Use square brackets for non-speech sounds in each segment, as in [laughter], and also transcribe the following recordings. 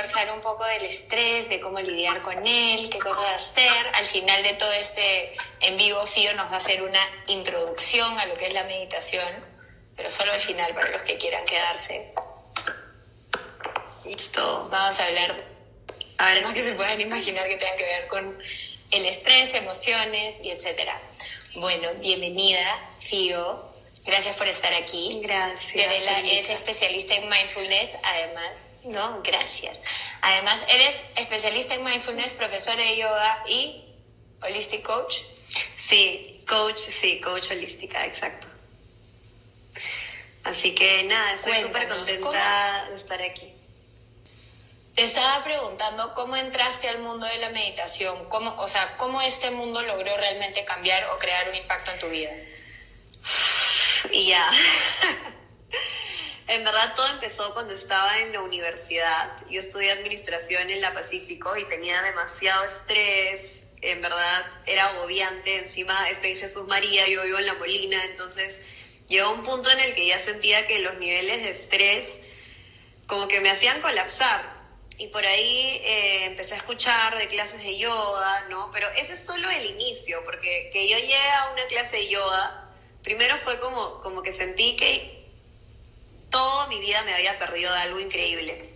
conversar un poco del estrés, de cómo lidiar con él, qué cosas hacer. Al final de todo este en vivo, Fío nos va a hacer una introducción a lo que es la meditación, pero solo al final para los que quieran quedarse. Listo. Vamos a hablar, ver, que se puedan imaginar que tengan que ver con el estrés, emociones y etcétera. Bueno, bienvenida, Fío. Gracias por estar aquí. Gracias. Fiorella es especialista en mindfulness, además. No, gracias. Además, eres especialista en mindfulness, profesora de yoga y holistic coach. Sí, coach, sí, coach holística, exacto. Así que nada, estoy súper contenta de estar aquí. Te estaba preguntando cómo entraste al mundo de la meditación, cómo, o sea, cómo este mundo logró realmente cambiar o crear un impacto en tu vida. Y ya. [laughs] en verdad todo empezó cuando estaba en la universidad. Yo estudié administración en la Pacífico y tenía demasiado estrés. En verdad era agobiante. Encima estoy en Jesús María, yo vivo en La Molina. Entonces llegó un punto en el que ya sentía que los niveles de estrés como que me hacían colapsar. Y por ahí eh, empecé a escuchar de clases de yoga, ¿no? Pero ese es solo el inicio, porque que yo llegue a una clase de yoga primero fue como, como que sentí que toda mi vida me había perdido de algo increíble.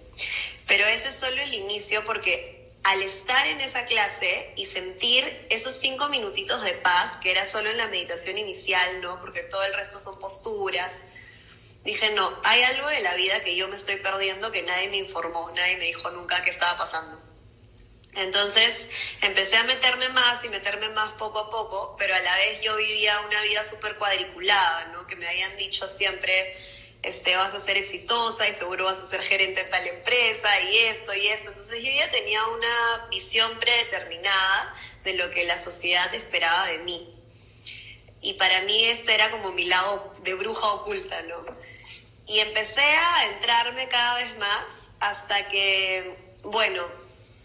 Pero ese es solo el inicio porque al estar en esa clase y sentir esos cinco minutitos de paz, que era solo en la meditación inicial, ¿no? Porque todo el resto son posturas, dije, no, hay algo de la vida que yo me estoy perdiendo que nadie me informó, nadie me dijo nunca qué estaba pasando. Entonces empecé a meterme más y meterme más poco a poco, pero a la vez yo vivía una vida súper cuadriculada, ¿no? Que me habían dicho siempre, este, vas a ser exitosa y seguro vas a ser gerente de tal empresa y esto y esto. Entonces yo ya tenía una visión predeterminada de lo que la sociedad esperaba de mí. Y para mí este era como mi lado de bruja oculta, ¿no? Y empecé a entrarme cada vez más hasta que, bueno,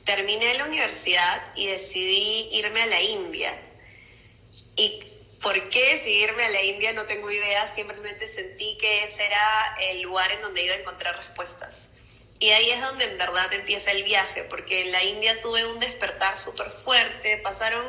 terminé la universidad y decidí irme a la India. ¿Y por qué decidirme a la India? No tengo idea, simplemente sentí que ese era el lugar en donde iba a encontrar respuestas. Y ahí es donde en verdad empieza el viaje, porque en la India tuve un despertar súper fuerte, pasaron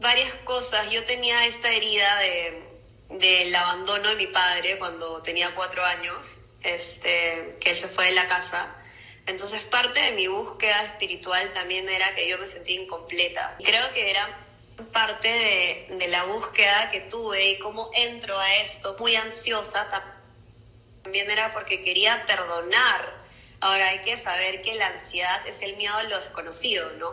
varias cosas. Yo tenía esta herida de, del abandono de mi padre cuando tenía cuatro años, este, que él se fue de la casa entonces parte de mi búsqueda espiritual también era que yo me sentía incompleta. Creo que era parte de, la búsqueda que tuve y cómo entro a esto muy ansiosa también era porque quería perdonar. Ahora hay que saber que la ansiedad es el miedo a lo desconocido, ¿no?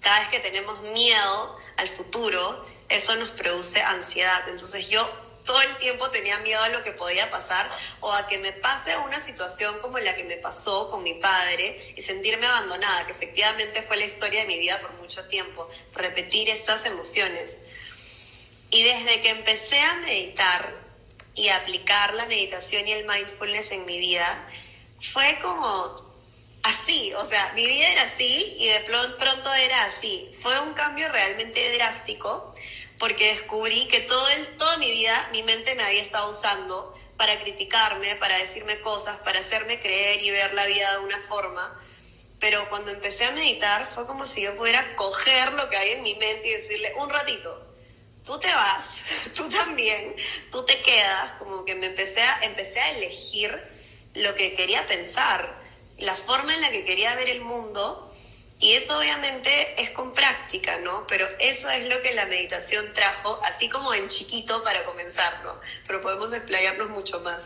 Cada vez que tenemos miedo al futuro, eso nos produce ansiedad. Entonces yo todo el tiempo tenía miedo a lo que podía pasar o a que me pase una situación como la que me pasó con mi padre y sentirme abandonada, que efectivamente fue la historia de mi vida por mucho tiempo, repetir estas emociones. Y desde que empecé a meditar y aplicar la meditación y el mindfulness en mi vida, fue como así, o sea, mi vida era así y de pronto era así. Fue un cambio realmente drástico porque descubrí que todo el, toda mi vida mi mente me había estado usando para criticarme, para decirme cosas, para hacerme creer y ver la vida de una forma. Pero cuando empecé a meditar fue como si yo pudiera coger lo que hay en mi mente y decirle, un ratito, tú te vas, [laughs] tú también, tú te quedas, como que me empecé a, empecé a elegir lo que quería pensar, la forma en la que quería ver el mundo y eso obviamente es con práctica, ¿no? Pero eso es lo que la meditación trajo, así como en chiquito para comenzarlo, pero podemos explayarnos mucho más.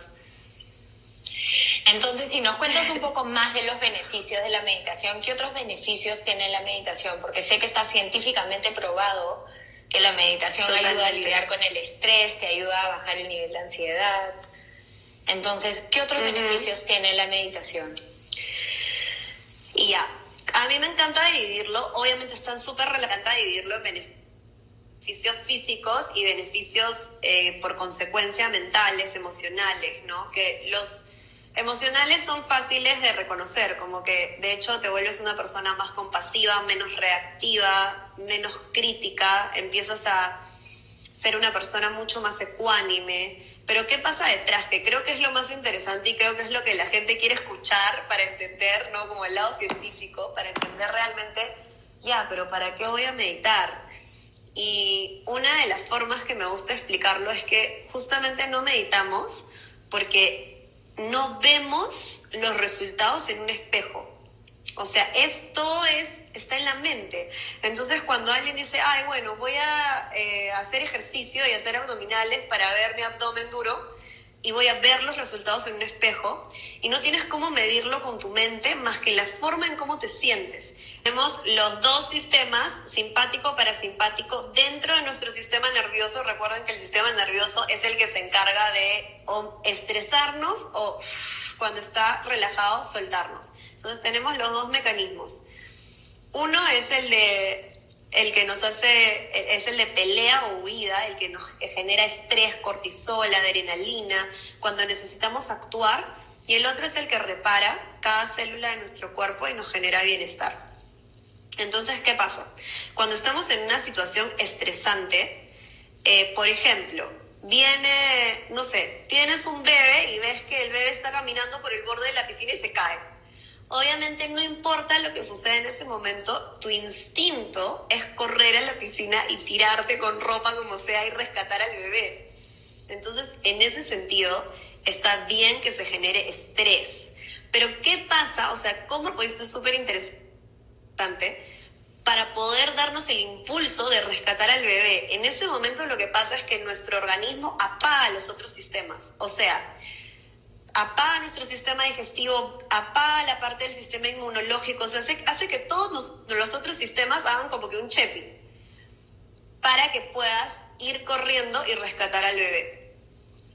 Entonces, si nos cuentas un poco más de los beneficios de la meditación, ¿qué otros beneficios tiene la meditación? Porque sé que está científicamente probado que la meditación ayuda a lidiar con el estrés, te ayuda a bajar el nivel de ansiedad. Entonces, ¿qué otros beneficios tiene la meditación? Y ya, a mí me encanta dividirlo, obviamente están súper relevantes dividirlo en beneficios físicos y beneficios eh, por consecuencia mentales, emocionales, ¿no? Que los emocionales son fáciles de reconocer, como que de hecho te vuelves una persona más compasiva, menos reactiva, menos crítica, empiezas a ser una persona mucho más ecuánime, Pero ¿qué pasa detrás? Que creo que es lo más interesante y creo que es lo que la gente quiere escuchar para entender, ¿no? Como el lado científico, para entender realmente, ya, pero ¿para qué voy a meditar? Y una de las formas que me gusta explicarlo es que justamente no meditamos porque no vemos los resultados en un espejo. O sea, es, todo es, está en la mente. Entonces, cuando alguien dice, ay, bueno, voy a eh, hacer ejercicio y hacer abdominales para ver mi abdomen duro y voy a ver los resultados en un espejo, y no tienes cómo medirlo con tu mente más que la forma en cómo te sientes. Tenemos los dos sistemas, simpático, parasimpático, dentro de nuestro sistema nervioso. Recuerden que el sistema nervioso es el que se encarga de estresarnos o cuando está relajado, soltarnos. Entonces tenemos los dos mecanismos. Uno es el de el que nos hace, es el de pelea o huida, el que nos genera estrés, cortisol, adrenalina, cuando necesitamos actuar, y el otro es el que repara cada célula de nuestro cuerpo y nos genera bienestar. Entonces, ¿qué pasa? Cuando estamos en una situación estresante, eh, por ejemplo, viene, no sé, tienes un bebé y ves que el bebé está caminando por el borde de la piscina y se cae Obviamente no importa lo que suceda en ese momento, tu instinto es correr a la piscina y tirarte con ropa como sea y rescatar al bebé. Entonces, en ese sentido, está bien que se genere estrés. Pero ¿qué pasa? O sea, ¿cómo? Pues esto es súper interesante para poder darnos el impulso de rescatar al bebé. En ese momento lo que pasa es que nuestro organismo apaga los otros sistemas. O sea, apaga nuestro sistema digestivo, apaga la parte del sistema inmunológico, o sea, hace, que todos los, otros sistemas hagan como que un chepi para que puedas ir corriendo y rescatar al bebé.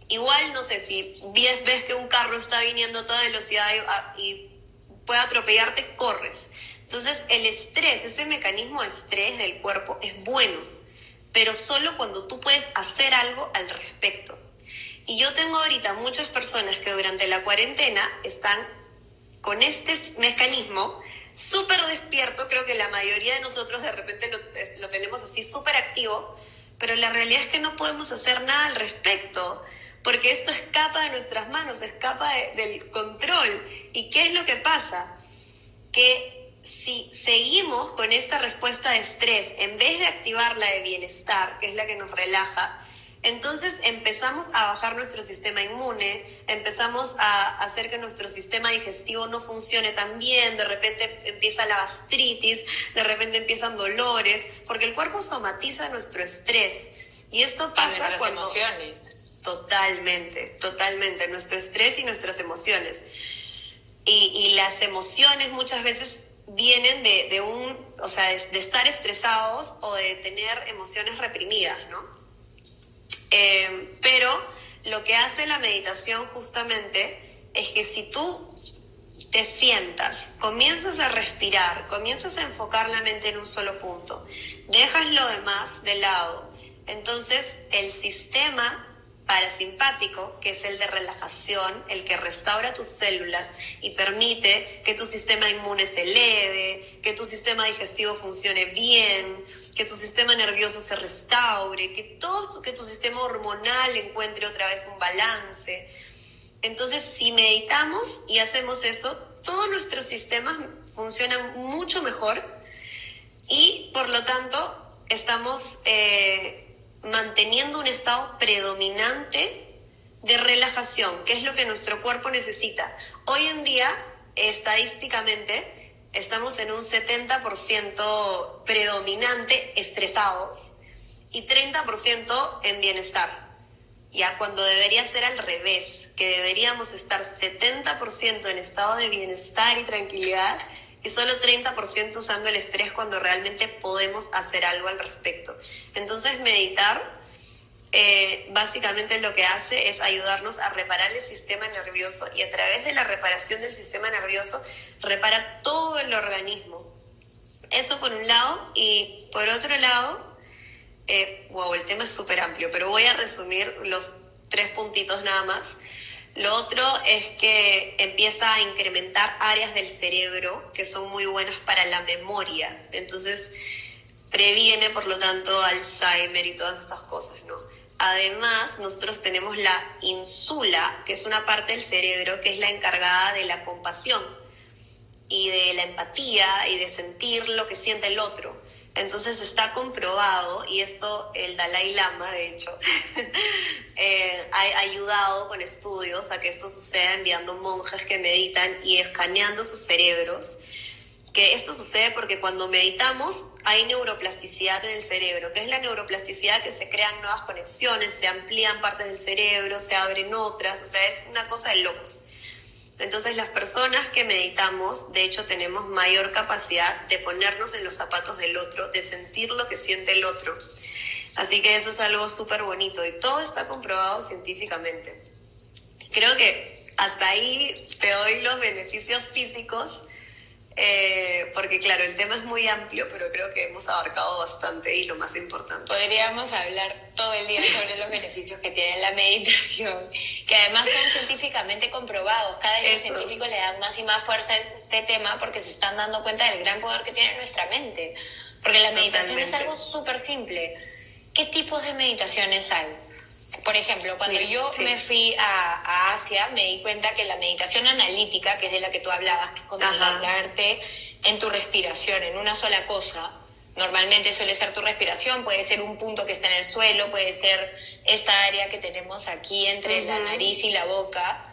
Igual, no sé, si ves, que un carro está viniendo a toda velocidad y, y puede atropellarte, corres. Entonces, el estrés, ese mecanismo de estrés del cuerpo es bueno, pero solo cuando tú puedes hacer algo al respecto. Y yo tengo ahorita muchas personas que durante la cuarentena están con este mecanismo súper despierto, creo que la mayoría de nosotros de repente lo, tenemos así súper activo, pero la realidad es que no podemos hacer nada al respecto, porque esto escapa de nuestras manos, escapa del control. ¿Y qué es lo que pasa? Que si seguimos con esta respuesta de estrés, en vez de activar la de bienestar, que es la que nos relaja, entonces empezamos a bajar nuestro sistema inmune, empezamos a hacer que nuestro sistema digestivo no funcione tan bien, de repente empieza la gastritis, de repente empiezan dolores, porque el cuerpo somatiza nuestro estrés. Y esto pasa y cuando... emociones. Totalmente, totalmente, nuestro estrés y nuestras emociones. Y, las emociones muchas veces vienen de, un, o sea, de estar estresados o de tener emociones reprimidas, ¿no? Eh, pero lo que hace la meditación justamente es que si tú te sientas, comienzas a respirar, comienzas a enfocar la mente en un solo punto, dejas lo demás de lado, entonces el sistema parasimpático, que es el de relajación, el que restaura tus células y permite que tu sistema inmune se eleve, que tu sistema digestivo funcione bien, que tu sistema nervioso se restaure, que todo que tu sistema hormonal encuentre otra vez un balance. Entonces, si meditamos y hacemos eso, todos nuestros sistemas funcionan mucho mejor y por lo tanto estamos eh, manteniendo un estado predominante de relajación, que es lo que nuestro cuerpo necesita. Hoy en día, estadísticamente, estamos en un 70% predominante estresados y 30% en bienestar. Ya cuando debería ser al revés, que deberíamos estar 70% en estado de bienestar y tranquilidad y solo 30% usando el estrés cuando realmente podemos hacer algo al respecto. Entonces meditar eh, básicamente lo que hace es ayudarnos a reparar el sistema nervioso y a través de la reparación del sistema nervioso repara todo el organismo. Eso por un lado y por otro lado, eh, wow, el tema es súper amplio, pero voy a resumir los tres puntitos nada más. Lo otro es que empieza a incrementar áreas del cerebro que son muy buenas para la memoria. Entonces, previene, por lo tanto, Alzheimer y todas estas cosas, ¿no? Además, nosotros tenemos la insula, que es una parte del cerebro que es la encargada de la compasión y de la empatía y de sentir lo que siente el otro. Entonces está comprobado, y esto el Dalai Lama, de hecho, [laughs] eh, ha ayudado con estudios a que esto suceda enviando monjes que meditan y escaneando sus cerebros que esto sucede porque cuando meditamos hay neuroplasticidad en el cerebro, que es la neuroplasticidad que se crean nuevas conexiones, se amplían partes del cerebro, se abren otras, o sea, es una cosa de locos. Entonces las personas que meditamos, de hecho, tenemos mayor capacidad de ponernos en los zapatos del otro, de sentir lo que siente el otro. Así que eso es algo súper bonito y todo está comprobado científicamente. Creo que hasta ahí te doy los beneficios físicos eh, porque claro, el tema es muy amplio, pero creo que hemos abarcado bastante y lo más importante. Podríamos hablar todo el día sobre los beneficios que tiene la meditación, que además son científicamente comprobados. Cada vez los científicos le dan más y más fuerza a este tema porque se están dando cuenta del gran poder que tiene nuestra mente. Porque la meditación es algo súper simple. ¿Qué tipos de meditaciones hay? Por ejemplo, cuando yo me fui a, Asia, me di cuenta que la meditación analítica, que es de la que tú hablabas, que es concentrarte en tu respiración, en una sola cosa, normalmente suele ser tu respiración, puede ser un punto que está en el suelo, puede ser esta área que tenemos aquí entre la nariz y la boca,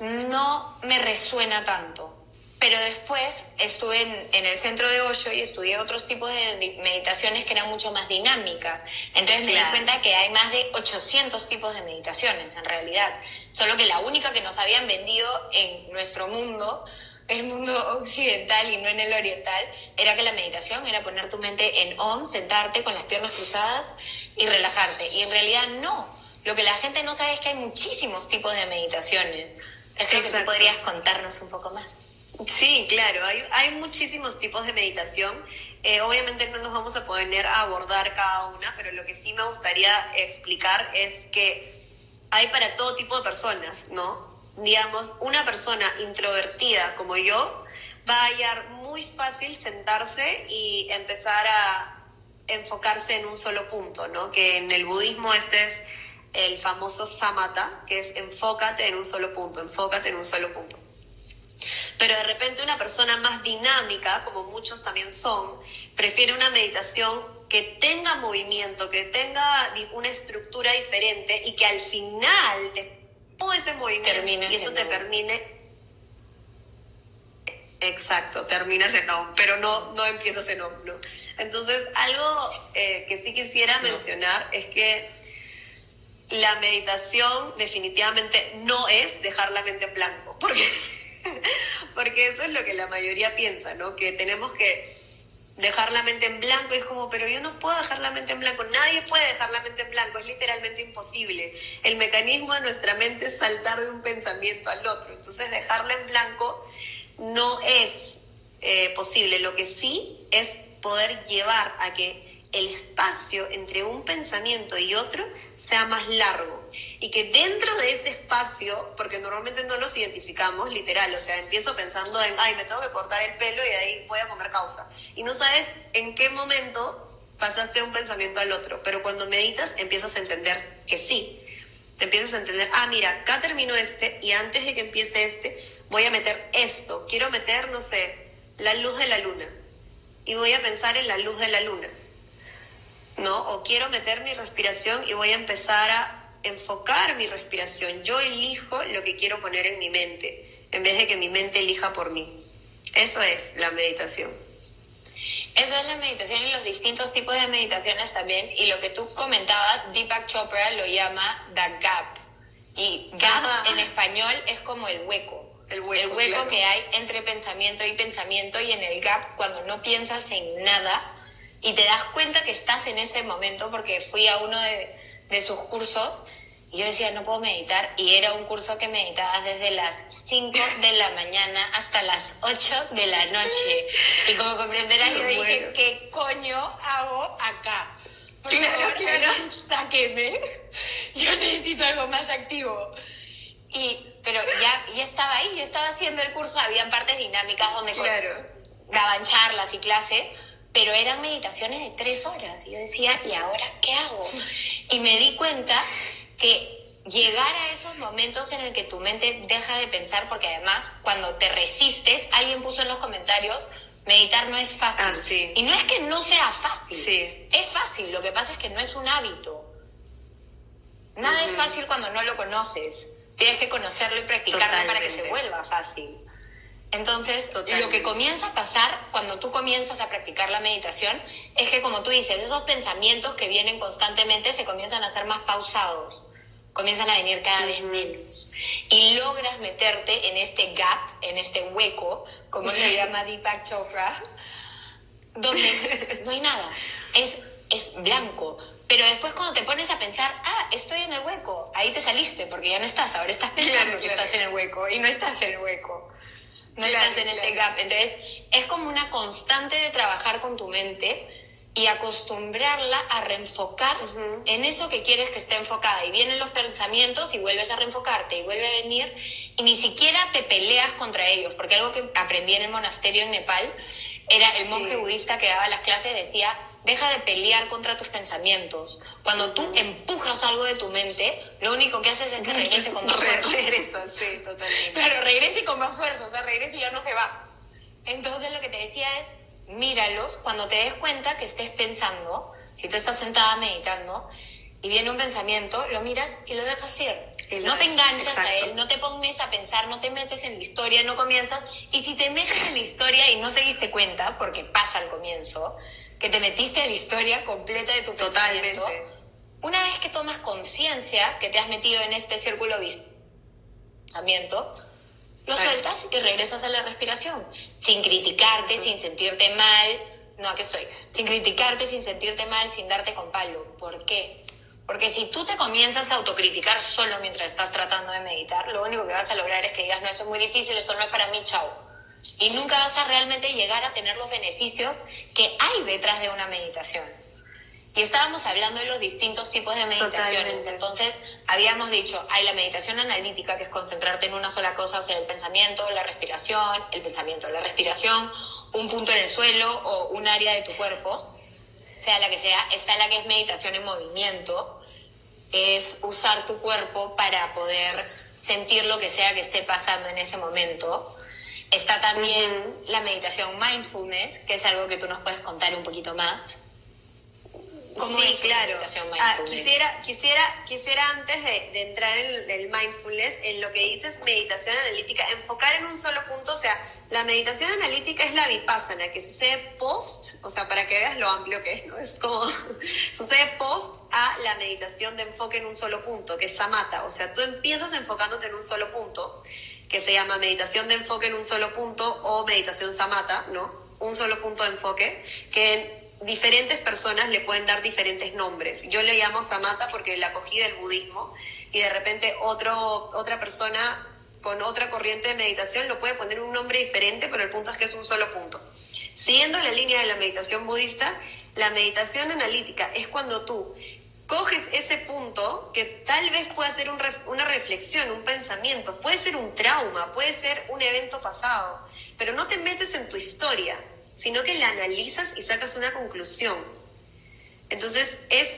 no me resuena tanto. Pero después estuve en, el centro de Osho y estudié otros tipos de meditaciones que eran mucho más dinámicas. Entonces me di cuenta que hay más de 800 tipos de meditaciones en realidad. Solo que la única que nos habían vendido en nuestro mundo, el mundo occidental y no en el oriental, era que la meditación era poner tu mente en on, sentarte con las piernas cruzadas y relajarte. Y en realidad no. Lo que la gente no sabe es que hay muchísimos tipos de meditaciones. Es que tú podrías contarnos un poco más. Sí, claro, hay, hay muchísimos tipos de meditación. Eh, obviamente no nos vamos a poner a abordar cada una, pero lo que sí me gustaría explicar es que hay para todo tipo de personas, ¿no? Digamos, una persona introvertida como yo va a hallar muy fácil sentarse y empezar a enfocarse en un solo punto, ¿no? Que en el budismo este es el famoso samatha, que es enfócate en un solo punto, enfócate en un solo punto. Pero de repente una persona más dinámica, como muchos también son, prefiere una meditación que tenga movimiento, que tenga una estructura diferente y que al final de todo ese movimiento y eso te termine Exacto, terminas en OM, pero no, no empiezas en OM, ¿no? Entonces, algo eh, que sí quisiera mencionar es que la meditación definitivamente no es dejar la mente en blanco, porque [laughs] porque eso es lo que la mayoría piensa, ¿no? Que tenemos que dejar la mente en blanco. Y es como, pero yo no puedo dejar la mente en blanco, nadie puede dejar la mente en blanco, es literalmente imposible. El mecanismo de nuestra mente es saltar de un pensamiento al otro, entonces dejarla en blanco no es eh, posible, lo que sí es poder llevar a que el espacio entre un pensamiento y otro sea más largo. Y que dentro de ese espacio, porque normalmente no los identificamos literal, o sea, empiezo pensando en, ay, me tengo que cortar el pelo y ahí voy a comer causa. Y no sabes en qué momento pasaste un pensamiento al otro, pero cuando meditas empiezas a entender que sí, empiezas a entender, ah, mira, acá termino este y antes de que empiece este, voy a meter esto, quiero meter, no sé, la luz de la luna y voy a pensar en la luz de la luna ¿no? O quiero meter mi respiración y voy a empezar a enfocar mi respiración. Yo elijo lo que quiero poner en mi mente, en vez de que mi mente elija por mí. Eso es la meditación. Eso es la meditación y los distintos tipos de meditaciones también. Y lo que tú comentabas, Deepak Chopra lo llama the gap. Y gap en español es como el hueco. El hueco, el hueco que hay entre pensamiento y pensamiento y en el gap cuando no piensas en nada, y te das cuenta que estás en ese momento porque fui a uno de, de sus cursos y yo decía, no puedo meditar. Y era un curso que meditabas desde las 5 de la mañana hasta las 8 de la noche. Y como comprenderás, yo dije, ¿qué coño hago acá? Por claro, claro. [laughs] sáqueme. Yo necesito algo más activo. Y, pero ya, ya estaba ahí, ya estaba haciendo el curso. Habían partes dinámicas donde claro. daban charlas y clases pero eran meditaciones de tres horas. Y yo decía, ¿y ahora qué hago? Y me di cuenta que llegar a esos momentos en el que tu mente deja de pensar, porque además cuando te resistes, alguien puso en los comentarios, meditar no es fácil. Ah, y no es que no sea fácil, sí. es fácil, lo que pasa es que no es un hábito. Nada es fácil cuando no lo conoces. Tienes que conocerlo y practicarlo para que se vuelva fácil. Entonces, lo que comienza a pasar cuando tú comienzas a practicar la meditación es que, como tú dices, esos pensamientos que vienen constantemente se comienzan a ser más pausados, comienzan a venir cada vez menos. Y logras meterte en este gap, en este hueco, como se llama Deepak Chopra, donde [laughs] no hay nada, es, es blanco. Pero después cuando te pones a pensar, ah, estoy en el hueco, ahí te saliste, porque ya no estás, ahora estás pensando que estás en el hueco y no estás en el hueco no estás en este gap. Entonces, es como una constante de trabajar con tu mente y acostumbrarla a reenfocar en eso que quieres que esté enfocada. Y vienen los pensamientos y vuelves a reenfocarte y vuelve a venir y ni siquiera te peleas contra ellos, porque algo que aprendí en el monasterio en Nepal era el monje budista que daba las clases decía, deja de pelear contra tus pensamientos. Cuando tú empujas algo de tu mente, lo único que haces es que regrese con más fuerza. Regresa, sí, totalmente. Pero regrese con más fuerza, o sea, regrese y ya no se va. Entonces lo que te decía es, míralos cuando te des cuenta que estés pensando, si tú estás sentada meditando y viene un pensamiento, lo miras y lo dejas ir. no te enganchas a él, no te pones a pensar, no te metes en la historia, no comienzas. Y si te metes en la historia y no te diste cuenta, porque pasa al comienzo, que te metiste en la historia completa de tu Totalmente. Una vez que tomas conciencia que te has metido en este círculo pensamiento, lo sueltas y regresas a la respiración, sin criticarte, sin sentirte mal. No, aquí estoy. Sin criticarte, sin sentirte mal, sin darte con palo. ¿Por qué? Porque si tú te comienzas a autocriticar solo mientras estás tratando de meditar, lo único que vas a lograr es que digas, no, esto es muy difícil, esto no es para mí, chao y nunca vas a realmente llegar a tener los beneficios que hay detrás de una meditación. Y estábamos hablando de los distintos tipos de meditaciones. Entonces, habíamos dicho, hay la meditación analítica, que es concentrarte en una sola cosa, sea el pensamiento, la respiración, el pensamiento, la respiración, un punto en el suelo o un área de tu cuerpo, sea la que sea. Está la que es meditación en movimiento, es usar tu cuerpo para poder sentir lo que sea que esté pasando en ese momento. Está también la meditación mindfulness, que es algo que tú nos puedes contar un poquito más. ¿Cómo sí, claro. meditación ah, quisiera, quisiera, quisiera antes de, entrar en el mindfulness, en lo que dices meditación analítica, enfocar en un solo punto, o sea, la meditación analítica es la vipassana, que sucede post, o sea, para que veas lo amplio que es, ¿no? Es como, [laughs] sucede post a la meditación de enfoque en un solo punto, que es samatha, o sea, tú empiezas enfocándote en un solo punto que se llama meditación de enfoque en un solo punto o meditación samata, ¿no? Un solo punto de enfoque, que diferentes personas le pueden dar diferentes nombres. Yo le llamo samata porque la cogí del budismo y de repente otro, otra persona con otra corriente de meditación lo puede poner un nombre diferente, pero el punto es que es un solo punto. Siguiendo la línea de la meditación budista, la meditación analítica es cuando tú coges ese punto que tal vez pueda ser una reflexión, un pensamiento, puede ser un trauma, puede ser un evento pasado, pero no te metes en tu historia, sino que la analizas y sacas una conclusión. Entonces es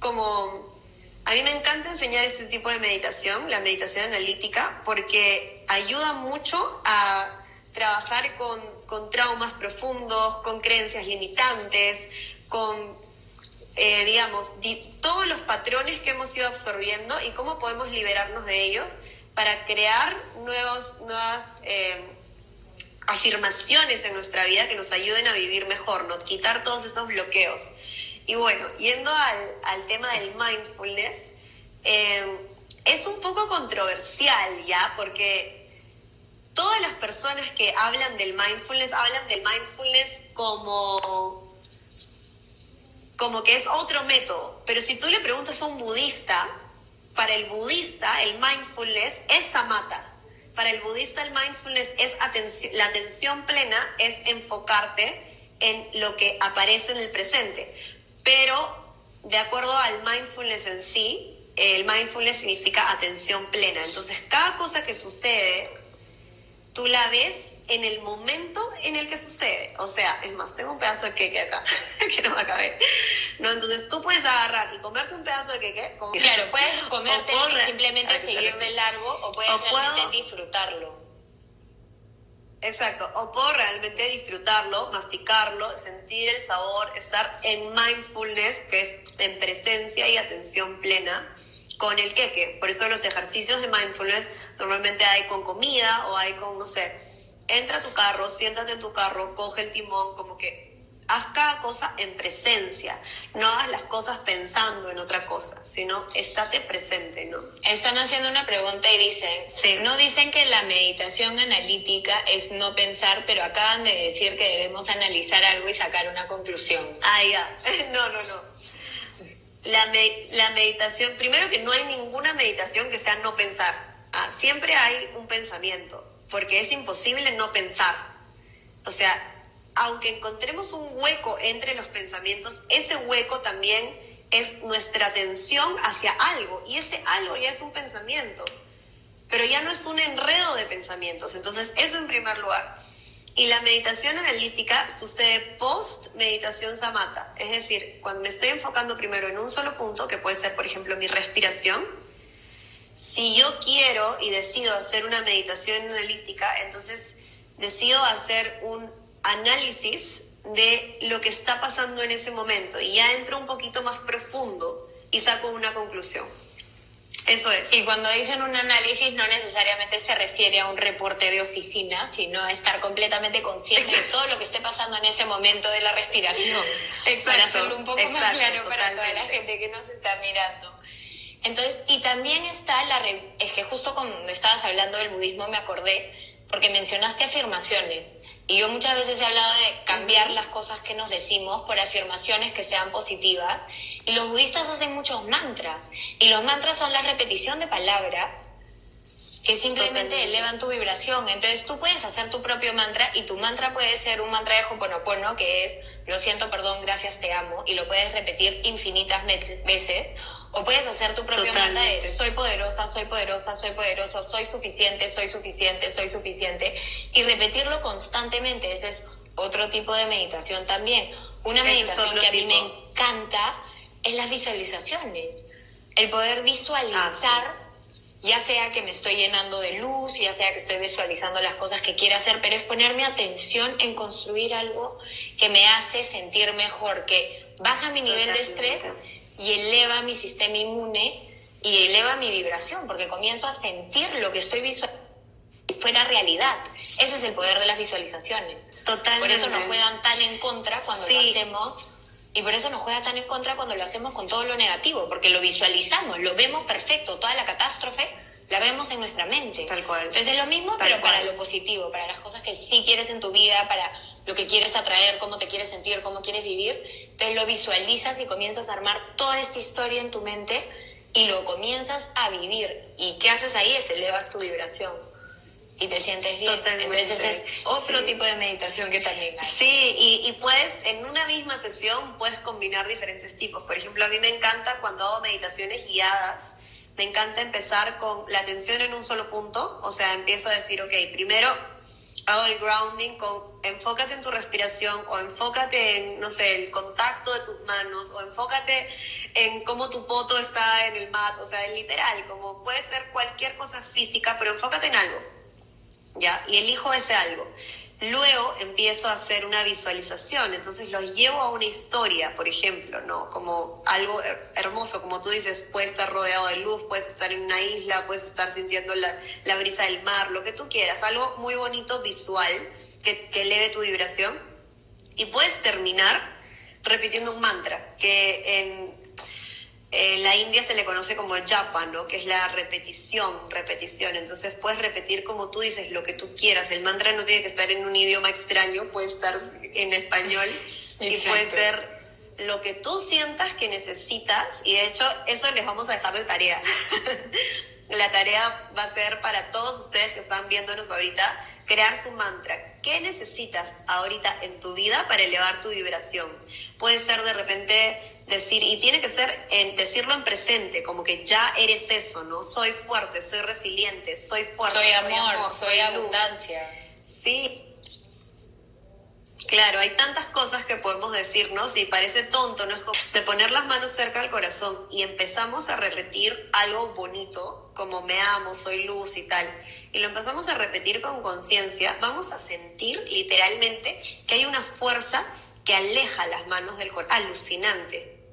como, a mí me encanta enseñar este tipo de meditación, la meditación analítica, porque ayuda mucho a trabajar con, con traumas profundos, con creencias limitantes, con eh, digamos, todos los patrones que hemos ido absorbiendo y cómo podemos liberarnos de ellos para crear nuevos, nuevas eh, afirmaciones en nuestra vida que nos ayuden a vivir mejor, ¿no? quitar todos esos bloqueos. Y bueno, yendo al, tema del mindfulness, eh, es un poco controversial ya, porque todas las personas que hablan del mindfulness hablan del mindfulness como como que es otro método. Pero si tú le preguntas a un budista, para el budista el mindfulness es samatha. Para el budista el mindfulness es atención, la atención plena, es enfocarte en lo que aparece en el presente. Pero de acuerdo al mindfulness en sí, el mindfulness significa atención plena. Entonces cada cosa que sucede, tú la ves en el momento en el que sucede. O sea, es más, tengo un pedazo de queque acá, [laughs] que no me acabé. No, entonces tú puedes agarrar y comerte un pedazo de queque. Como... Claro, puedes [laughs] comerte y simplemente seguir de largo o puedes realmente disfrutarlo. Exacto, o puedo realmente disfrutarlo, masticarlo, sentir el sabor, estar en mindfulness, que es en presencia y atención plena con el queque. Por eso los ejercicios de mindfulness normalmente hay con comida o hay con, no sé, entra a tu carro, siéntate en tu carro, coge el timón, como que haz cada cosa en presencia, no hagas las cosas pensando en otra cosa, sino estate presente, ¿no? Están haciendo una pregunta y dicen, no dicen que la meditación analítica es no pensar, pero acaban de decir que debemos analizar algo y sacar una conclusión. Ah, ya, [laughs] no, no, no. La, la meditación, primero que no hay ninguna meditación que sea no pensar, ah, siempre hay un pensamiento porque es imposible no pensar. O sea, aunque encontremos un hueco entre los pensamientos, ese hueco también es nuestra atención hacia algo y ese algo ya es un pensamiento, pero ya no es un enredo de pensamientos. Entonces, eso en primer lugar. Y la meditación analítica sucede post meditación samata, es decir, cuando me estoy enfocando primero en un solo punto, que puede ser, por ejemplo, mi respiración, si yo quiero y decido hacer una meditación analítica, entonces decido hacer un análisis de lo que está pasando en ese momento y ya entro un poquito más profundo y saco una conclusión. Eso es. Y cuando dicen un análisis no necesariamente se refiere a un reporte de oficina, sino a estar completamente consciente de todo lo que esté pasando en ese momento de la respiración. Exacto. Para hacerlo un poco más claro para toda la gente que nos está mirando. Entonces, y también está la... Es que justo cuando estabas hablando del budismo me acordé, porque mencionaste afirmaciones. Y yo muchas veces he hablado de cambiar las cosas que nos decimos por afirmaciones que sean positivas. Y los budistas hacen muchos mantras. Y los mantras son la repetición de palabras que simplemente elevan tu vibración. Entonces tú puedes hacer tu propio mantra y tu mantra puede ser un mantra de Hoponopono que es lo siento, perdón, gracias, te amo y lo puedes repetir infinitas veces o puedes hacer tu propio mantra de soy poderosa, soy poderosa, soy poderoso, soy suficiente, soy suficiente, soy suficiente y repetirlo constantemente. Ese es otro tipo de meditación también. Una meditación que a mí me encanta es las visualizaciones. El poder visualizar, ah, ya sea que me estoy llenando de luz, ya sea que estoy visualizando las cosas que quiero hacer, pero es ponerme atención en construir algo que me hace sentir mejor, que baja mi nivel de estrés y eleva mi sistema inmune y eleva mi vibración, porque comienzo a sentir lo que estoy visualizando fuera realidad. Ese es el poder de las visualizaciones. Totalmente. Por eso nos juegan tan en contra cuando lo hacemos y por eso nos juega tan en contra cuando lo hacemos con todo lo negativo, porque lo visualizamos, lo vemos perfecto, toda la catástrofe la vemos en nuestra mente. Tal cual. Entonces es lo mismo, pero para lo positivo, para las cosas que sí quieres en tu vida, para lo que quieres atraer, cómo te quieres sentir, cómo quieres vivir. Entonces lo visualizas y comienzas a armar toda esta historia en tu mente y lo comienzas a vivir. ¿Y qué haces ahí? Es elevas tu vibración y te sientes bien. Totalmente. Entonces es otro tipo de meditación que también hay. Sí, y, y, puedes, en una misma sesión, puedes combinar diferentes tipos. Por ejemplo, a mí me encanta cuando hago meditaciones guiadas me encanta empezar con la atención en un solo punto, o sea, empiezo a decir, ok, primero hago el grounding con enfócate en tu respiración o enfócate en, no sé, el contacto de tus manos o enfócate en cómo tu poto está en el mat, o sea, literal, como puede ser cualquier cosa física, pero enfócate en algo, ¿ya? Y elijo ese algo. Luego empiezo a hacer una visualización, entonces los llevo a una historia, por ejemplo, ¿no? Como algo hermoso, como tú dices, puedes estar rodeado de luz, puedes estar en una isla, puedes estar sintiendo la, la brisa del mar, lo que tú quieras, algo muy bonito visual que, que eleve tu vibración y puedes terminar repitiendo un mantra que en en la India se le conoce como japa, ¿no? Que es la repetición, repetición. Entonces puedes repetir como tú dices, lo que tú quieras. El mantra no tiene que estar en un idioma extraño, puede estar en español y puede ser lo que tú sientas que necesitas. Y de hecho, eso les vamos a dejar de tarea. [laughs] la tarea va a ser para todos ustedes que están viéndonos ahorita, crear su mantra. ¿Qué necesitas ahorita en tu vida para elevar tu vibración? Puede ser de repente decir, y tiene que ser en, decirlo en presente, como que ya eres eso, ¿no? Soy fuerte, soy resiliente, soy fuerte, soy amor, soy, abundancia. Sí. Claro, hay tantas cosas que podemos decir, ¿no? Si parece tonto, ¿no? Es como de poner las manos cerca del corazón y empezamos a repetir algo bonito, como me amo, soy luz y tal y lo empezamos a repetir con conciencia, vamos a sentir literalmente que hay una fuerza que aleja las manos del corazón. Alucinante.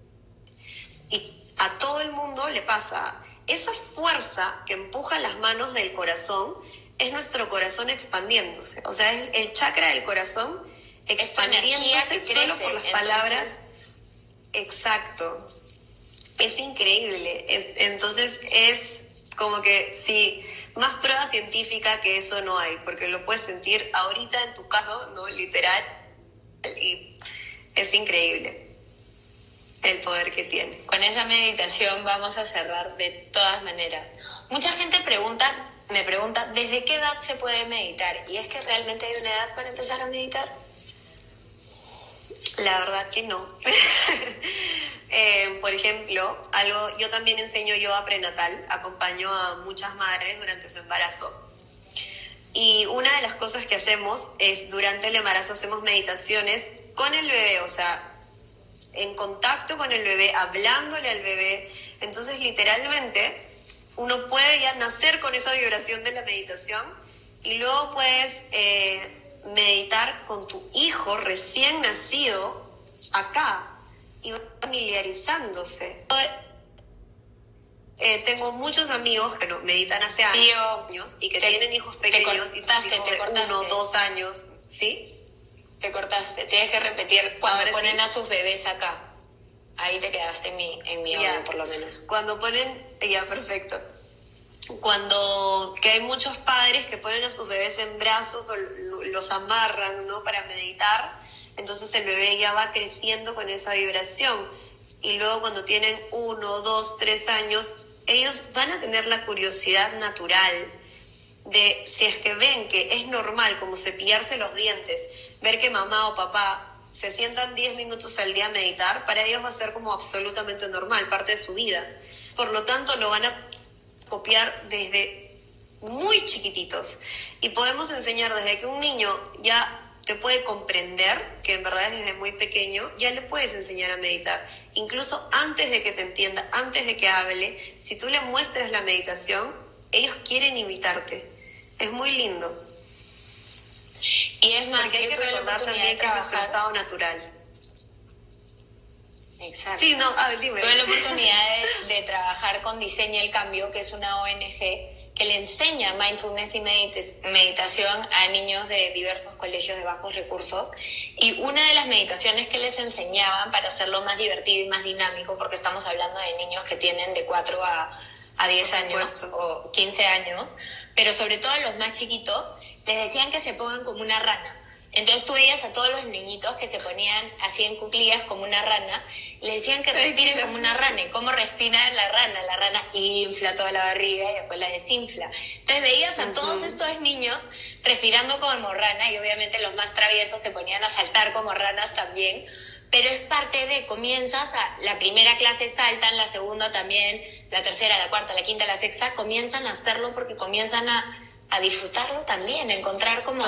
Y a todo el mundo le pasa. Esa fuerza que empuja las manos del corazón es nuestro corazón expandiéndose. O sea, es el chakra del corazón expandiéndose solo por las palabras. Exacto. Es increíble. entonces es como que si más prueba científica que eso no hay, porque lo puedes sentir ahorita en tu caso, ¿no? Literal, y es increíble el poder que tiene. Con esa meditación vamos a cerrar de todas maneras. Mucha gente pregunta, me pregunta, ¿desde qué edad se puede meditar? ¿Y es que realmente hay una edad para empezar a meditar? La verdad que no. [laughs] Eh, por ejemplo, algo, yo también enseño yoga prenatal, acompaño a muchas madres durante su embarazo. Y una de las cosas que hacemos es durante el embarazo hacemos meditaciones con el bebé, o sea, en contacto con el bebé, hablándole al bebé. Entonces, literalmente, uno puede ya nacer con esa vibración de la meditación y luego puedes eh, meditar con tu hijo recién nacido acá, y familiarizándose. Eh, tengo muchos amigos que no, meditan hace años y que tienen hijos pequeños y sus hijos de uno, dos años, ¿sí? Te cortaste, tienes que repetir cuando ponen a sus bebés acá. Ahí te quedaste en mi, en mi por lo menos. Cuando ponen, ya, perfecto. Cuando, que hay muchos padres que ponen a sus bebés en brazos o los amarran, ¿no? Para meditar entonces el bebé ya va creciendo con esa vibración. Y luego cuando tienen uno, dos, tres años, ellos van a tener la curiosidad natural de si es que ven que es normal como cepillarse los dientes, ver que mamá o papá se sientan 10 minutos al día a meditar, para ellos va a ser como absolutamente normal, parte de su vida. Por lo tanto, lo van a copiar desde muy chiquititos. Y podemos enseñar desde que un niño ya te puede comprender, que en verdad desde muy pequeño, ya le puedes enseñar a meditar. Incluso antes de que te entienda, antes de que hable, si tú le muestras la meditación, ellos quieren imitarte. Es muy lindo. Y es más, Porque hay que recordar también que es nuestro estado natural. Exacto. Sí, no, a ver, dime. Tuve la oportunidad de, de trabajar con Diseña el Cambio, que es una ONG que le enseña mindfulness y meditación a niños de diversos colegios de bajos recursos. Y una de las meditaciones que les enseñaban para hacerlo más divertido y más dinámico, porque estamos hablando de niños que tienen de 4 a, a 10 años o 15 años, pero sobre todo a los más chiquitos, les decían que se pongan como una rana entonces tú veías a todos los niñitos que se ponían así en cuclillas como una rana, le decían que respiren como una rana. ¿Y cómo respira la rana? La rana infla toda la barriga y después la desinfla. Entonces veías a todos estos niños respirando como rana y obviamente los más traviesos se ponían a saltar como ranas también. Pero es parte de, comienzas a, la primera clase saltan, la segunda también, la tercera, la cuarta, la quinta, la sexta, comienzan a hacerlo porque comienzan a a disfrutarlo también, a encontrar como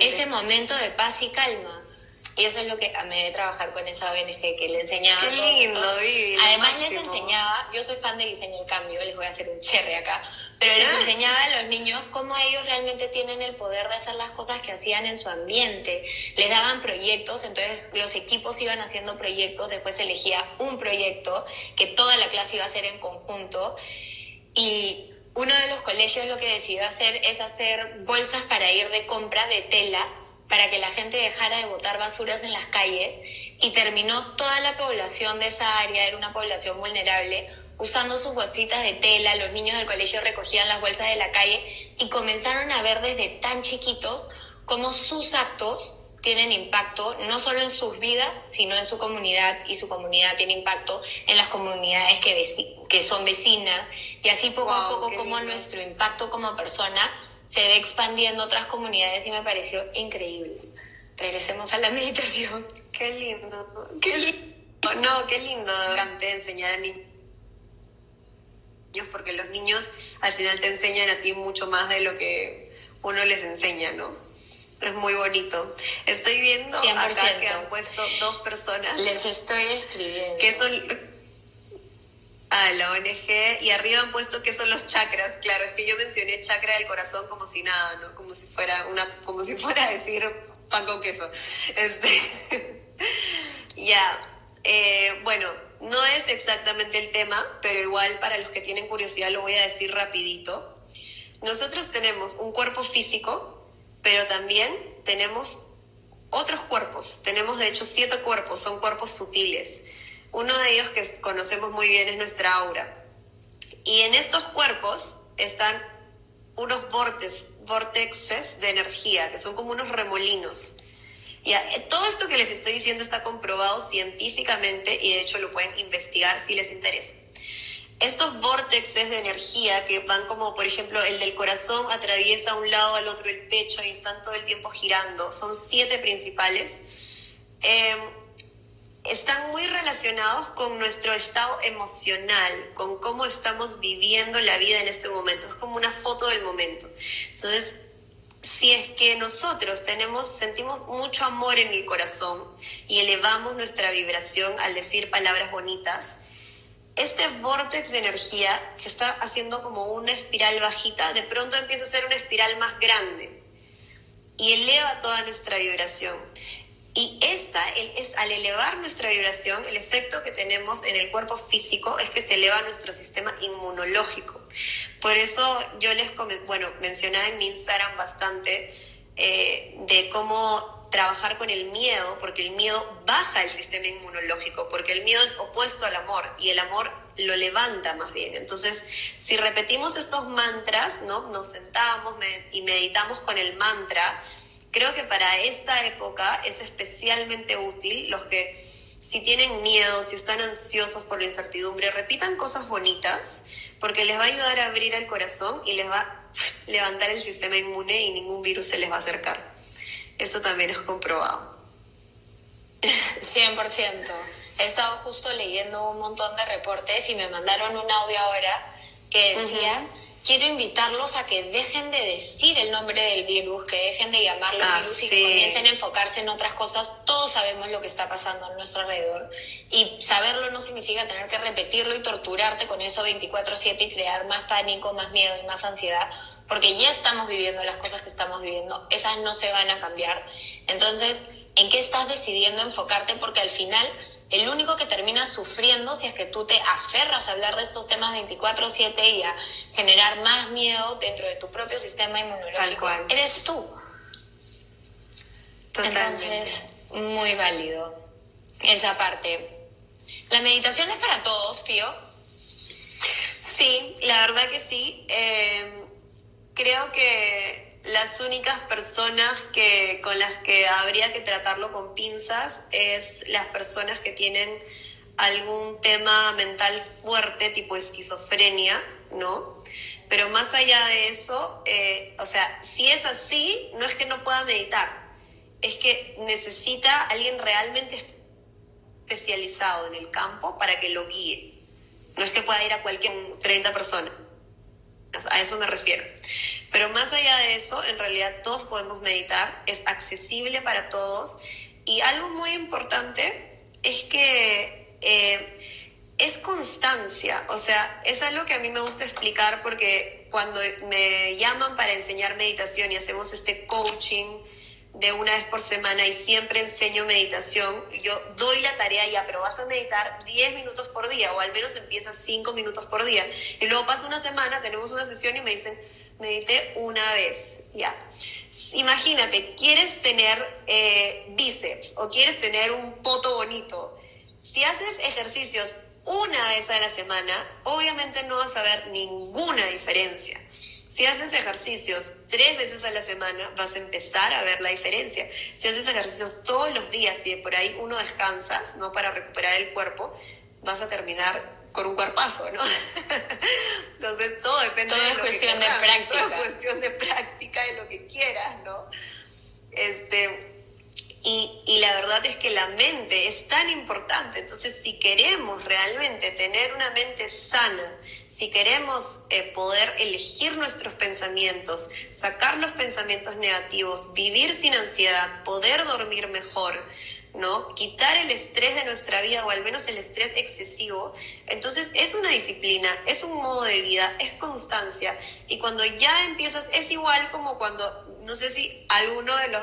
ese momento de paz y calma. Y eso es lo que mí de trabajar con esa ONG que le enseñaba. Qué lindo, Además les enseñaba, yo soy fan de diseño el cambio, les voy a hacer un cherry acá, pero les ah. enseñaba a los niños cómo ellos realmente tienen el poder de hacer las cosas que hacían en su ambiente. Les daban proyectos, entonces los equipos iban haciendo proyectos, después elegía un proyecto que toda la clase iba a hacer en conjunto. Y uno de los colegios lo que decidió hacer es hacer bolsas para ir de compra de tela para que la gente dejara de botar basuras en las calles y terminó toda la población de esa área, era una población vulnerable, usando sus bolsitas de tela, los niños del colegio recogían las bolsas de la calle y comenzaron a ver desde tan chiquitos cómo sus actos tienen impacto no solo en sus vidas, sino en su comunidad y su comunidad tiene impacto en las comunidades que, que son vecinas y así poco a poco como nuestro impacto como persona se ve expandiendo a otras comunidades y me pareció increíble. Regresemos a la [laughs] meditación. Qué lindo, qué lindo. No, qué lindo de enseñar a niños porque los niños al final te enseñan a ti mucho más de lo que uno les enseña, ¿no? Es muy bonito. Estoy viendo acá que han puesto dos personas. Les estoy escribiendo. Que son a la ONG y arriba han puesto que son los chakras. Claro, es que yo mencioné chakra del corazón como si nada, ¿no? Como si fuera una, como si fuera a decir pan con queso. Este, [laughs] ya. Eh, bueno, no es exactamente el tema, pero igual para los que tienen curiosidad lo voy a decir rapidito. Nosotros tenemos un cuerpo físico, pero también tenemos otros cuerpos. Tenemos de hecho siete cuerpos, son cuerpos sutiles. Uno de ellos que conocemos muy bien es nuestra aura. Y en estos cuerpos están unos vortexes de energía, que son como unos remolinos. Ya, eh, todo esto que les estoy diciendo está comprobado científicamente y de hecho lo pueden investigar si les interesa. Estos vórtices de energía que van como, por ejemplo, el del corazón atraviesa un lado al otro el pecho y están todo el tiempo girando, son siete principales. Eh, están muy relacionados con nuestro estado emocional, con cómo estamos viviendo la vida en este momento. Es como una foto del momento. Entonces, si es que nosotros tenemos, sentimos mucho amor en el corazón y elevamos nuestra vibración al decir palabras bonitas, este vortex de energía que está haciendo como una espiral bajita, de pronto empieza a ser una espiral más grande y eleva toda nuestra vibración. Y esta, es, al elevar nuestra vibración, el efecto que tenemos en el cuerpo físico es que se eleva nuestro sistema inmunológico. Por eso yo les bueno, mencionaba en mi Instagram bastante eh, de cómo trabajar con el miedo, porque el miedo baja el sistema inmunológico, porque el miedo es opuesto al amor y el amor lo levanta más bien. Entonces, si repetimos estos mantras, ¿no? Nos sentamos y meditamos con el mantra, Creo que para esta época es especialmente útil los que si tienen miedo, si están ansiosos por la incertidumbre, repitan cosas bonitas porque les va a ayudar a abrir el corazón y les va a levantar el sistema inmune y ningún virus se les va a acercar. Eso también es comprobado. 100%. He estado justo leyendo un montón de reportes y me mandaron un audio ahora que decía quiero invitarlos a que dejen de decir el nombre del virus, que dejen de llamarlo ah, virus y que comiencen a enfocarse en otras cosas. Todos sabemos lo que está pasando a nuestro alrededor y saberlo no significa tener que repetirlo y torturarte con eso 24/7 y crear más pánico, más miedo y más ansiedad, porque ya estamos viviendo las cosas que estamos viviendo, esas no se van a cambiar. Entonces, ¿en qué estás decidiendo enfocarte? Porque al final el único que termina sufriendo si es que tú te aferras a hablar de estos temas 24/7 y a generar más miedo dentro de tu propio sistema inmunológico, eres tú. Entonces, muy válido esa parte. ¿La meditación es para todos, Pío? Sí, la verdad que sí. Eh, creo que las únicas personas que, con las que habría que tratarlo con pinzas es las personas que tienen algún tema mental fuerte, tipo esquizofrenia, ¿no? Pero más allá de eso, eh, o sea, si es así, no es que no pueda meditar, es que necesita alguien realmente especializado en el campo para que lo guíe. No es que pueda ir a cualquier 30 personas. A eso me refiero. Pero más allá de eso, en realidad todos podemos meditar, es accesible para todos. Y algo muy importante es que eh, es constancia, o sea, es algo que a mí me gusta explicar porque cuando me llaman para enseñar meditación y hacemos este coaching, de una vez por semana y siempre enseño meditación, yo doy la tarea ya, pero vas a meditar 10 minutos por día o al menos empiezas 5 minutos por día. Y luego pasa una semana, tenemos una sesión y me dicen, medité una vez, ya. Imagínate, quieres tener eh, bíceps o quieres tener un poto bonito. Si haces ejercicios una vez a la semana, obviamente no vas a ver ninguna diferencia. Si haces ejercicios tres veces a la semana, vas a empezar a ver la diferencia. Si haces ejercicios todos los días y por ahí uno descansas, ¿no? Para recuperar el cuerpo, vas a terminar con un cuerpazo, ¿no? [laughs] Entonces todo depende de lo cuestión de práctica. Todo es cuestión de práctica, de lo que quieras, ¿no? Este, y, y la verdad es que la mente es tan importante. Entonces, si queremos realmente tener una mente sana, si queremos eh, poder elegir nuestros pensamientos, sacar los pensamientos negativos, vivir sin ansiedad, poder dormir mejor, ¿no? Quitar el estrés de nuestra vida o al menos el estrés excesivo. Entonces es una disciplina, es un modo de vida, es constancia. Y cuando ya empiezas, es igual como cuando, no sé si alguno de los,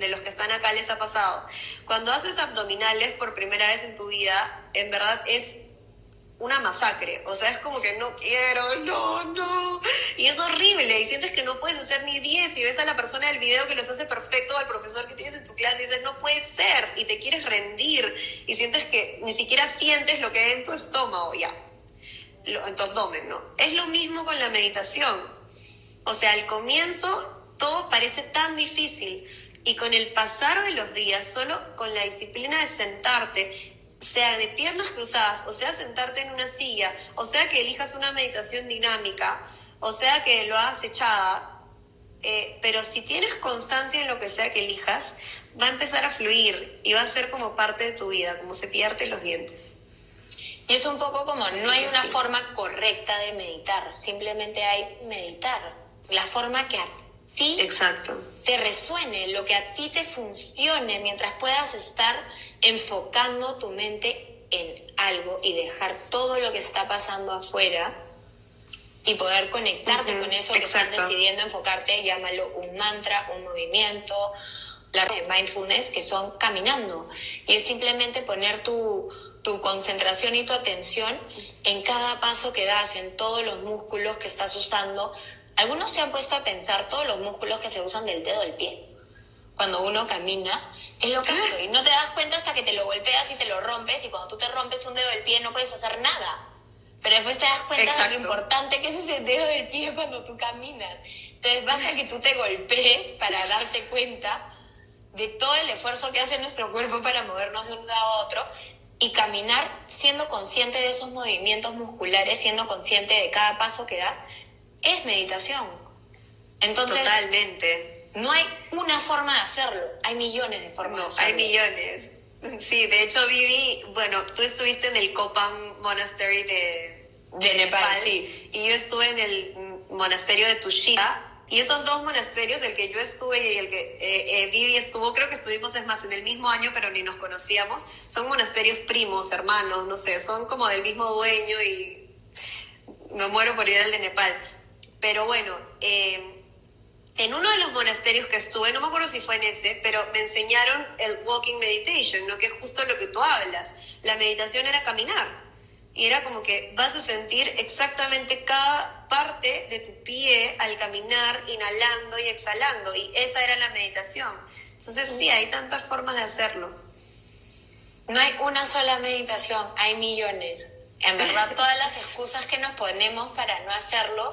de los que están acá les ha pasado, cuando haces abdominales por primera vez en tu vida, en verdad es una masacre. O sea, es como que no quiero, no, no. Y es horrible. Y sientes que no puedes hacer ni 10 y ves a la persona del video que los hace perfecto, al profesor que tienes en tu clase y dices, no puede ser. Y te quieres rendir. Y sientes que ni siquiera sientes lo que hay en tu estómago, ya. en tu abdomen, ¿no? Es lo mismo con la meditación. O sea, al comienzo todo parece tan difícil. Y con el pasar de los días, solo con la disciplina de sentarte sea de piernas cruzadas, o sea sentarte en una silla, o sea que elijas una meditación dinámica, o sea que lo hagas echada, eh, pero si tienes constancia en lo que sea que elijas, va a empezar a fluir y va a ser como parte de tu vida, como cepillarte los dientes. Y es un poco como, no hay una forma correcta de meditar, simplemente hay meditar, la forma que a ti Exacto. te resuene, lo que a ti te funcione mientras puedas estar enfocando tu mente en algo y dejar todo lo que está pasando afuera y poder conectarte con eso que estás decidiendo enfocarte, llámalo un mantra, un movimiento, la mindfulness, que son caminando. Y es simplemente poner tu, tu concentración y tu atención en cada paso que das, en todos los músculos que estás usando. Algunos se han puesto a pensar todos los músculos que se usan del dedo del pie. Cuando uno camina, es lo que y no te das cuenta hasta que te lo golpeas y te lo rompes y cuando tú te rompes un dedo del pie no puedes hacer nada. Pero después te das cuenta de lo importante que es ese dedo del pie cuando tú caminas. Entonces basta que tú te golpees para darte cuenta de todo el esfuerzo que hace nuestro cuerpo para movernos de un lado a otro y caminar siendo consciente de esos movimientos musculares, siendo consciente de cada paso que das, es meditación. Entonces, Totalmente no hay una forma de hacerlo, hay millones de formas de hacerlo. Hay millones. Sí, de hecho, Vivi, bueno, tú estuviste en el Kopan Monastery de, de, Nepal, sí. y yo estuve en el monasterio de Tushita. Y esos dos monasterios, el que yo estuve y el que eh, eh, Vivi estuvo, creo que estuvimos, es más, en el mismo año, pero ni nos conocíamos, son monasterios primos, hermanos, no sé, son como del mismo dueño y me muero por ir al de Nepal. Pero bueno, eh, en uno de los monasterios que estuve, no me acuerdo si fue en ese, pero me enseñaron el walking meditation, ¿no? que es justo lo que tú hablas. La meditación era caminar. Y era como que vas a sentir exactamente cada parte de tu pie al caminar, inhalando y exhalando. Y esa era la meditación. Entonces sí, hay tantas formas de hacerlo. No hay una sola meditación, hay millones. En verdad, todas las excusas que nos ponemos para no hacerlo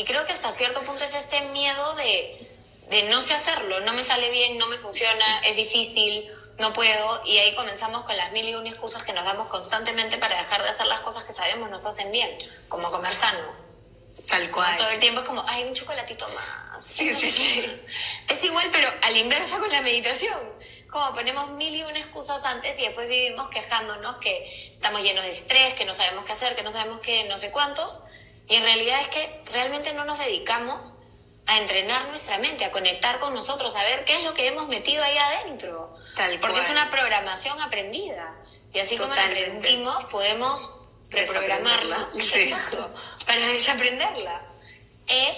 y creo que hasta cierto punto es este miedo de, de no sé hacerlo, no me sale bien, no me funciona, es difícil, no puedo. Y ahí comenzamos con las mil y una excusas que nos damos constantemente para dejar de hacer las cosas que sabemos nos hacen bien, como comer sano. Tal cual. Todo el tiempo es como, ay, un chocolatito más. Sí, sí, sí. Es igual, pero a la inversa con la meditación. Como ponemos mil y una excusas antes y después vivimos quejándonos que estamos llenos de estrés, que no sabemos qué hacer, que no sabemos qué, no sé cuántos. Y en realidad es que realmente no nos dedicamos a entrenar nuestra mente, a conectar con nosotros, a ver qué es lo que hemos metido ahí adentro. Porque es una programación aprendida. Y así como la aprendimos, podemos reprogramarla para desaprenderla. Es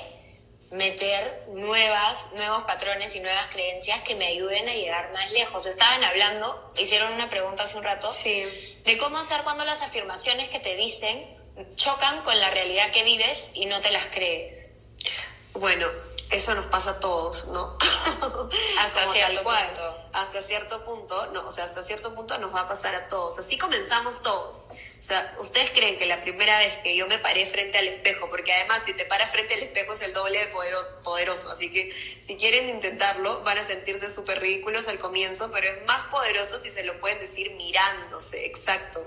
meter nuevas, nuevos patrones y nuevas creencias que me ayuden a llegar más lejos. Estaban hablando, hicieron una pregunta hace un rato, de cómo hacer cuando las afirmaciones que te dicen chocan con la realidad que vives y no te las crees. Bueno, eso nos pasa a todos, ¿no? [laughs] Hasta cierto punto. Hasta cierto punto, no, o sea, hasta cierto punto nos va a pasar a todos. Así comenzamos todos. O sea, ustedes creen que la primera vez que yo me paré frente al espejo, porque además si te paras frente al espejo es el doble de poderoso, así que si quieren intentarlo van a sentirse súper ridículos al comienzo, pero es más poderoso si se lo pueden decir mirándose, exacto.